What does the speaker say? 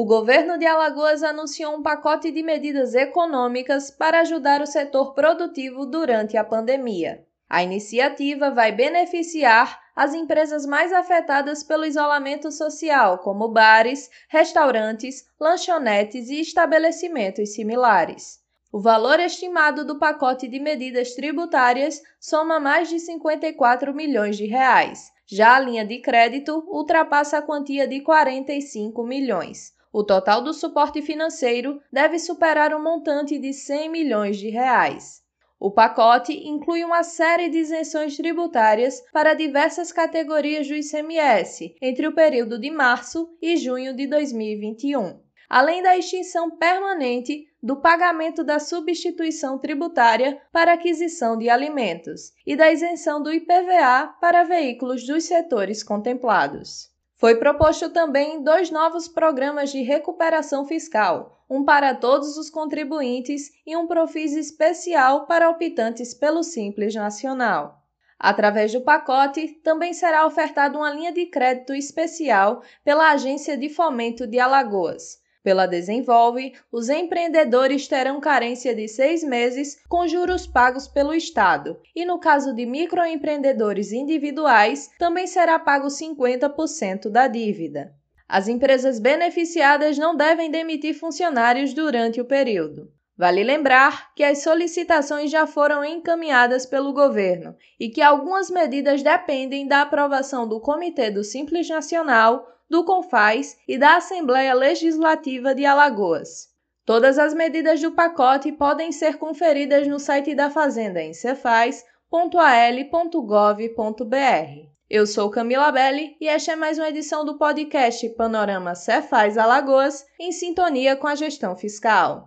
O governo de Alagoas anunciou um pacote de medidas econômicas para ajudar o setor produtivo durante a pandemia. A iniciativa vai beneficiar as empresas mais afetadas pelo isolamento social, como bares, restaurantes, lanchonetes e estabelecimentos similares. O valor estimado do pacote de medidas tributárias soma mais de 54 milhões de reais. Já a linha de crédito ultrapassa a quantia de 45 milhões. O total do suporte financeiro deve superar um montante de 100 milhões de reais. O pacote inclui uma série de isenções tributárias para diversas categorias do ICMS entre o período de março e junho de 2021, além da extinção permanente do pagamento da substituição tributária para aquisição de alimentos e da isenção do IPVA para veículos dos setores contemplados. Foi proposto também dois novos programas de recuperação fiscal, um para todos os contribuintes e um Profis especial para optantes pelo Simples Nacional. Através do pacote, também será ofertada uma linha de crédito especial pela Agência de Fomento de Alagoas, pela Desenvolve, os empreendedores terão carência de seis meses com juros pagos pelo Estado, e no caso de microempreendedores individuais, também será pago 50% da dívida. As empresas beneficiadas não devem demitir funcionários durante o período. Vale lembrar que as solicitações já foram encaminhadas pelo governo e que algumas medidas dependem da aprovação do Comitê do Simples Nacional do CONFAS e da Assembleia Legislativa de Alagoas. Todas as medidas do pacote podem ser conferidas no site da Fazenda em cefaz.al.gov.br. Eu sou Camila Belli e esta é mais uma edição do podcast Panorama Cefaz Alagoas em sintonia com a gestão fiscal.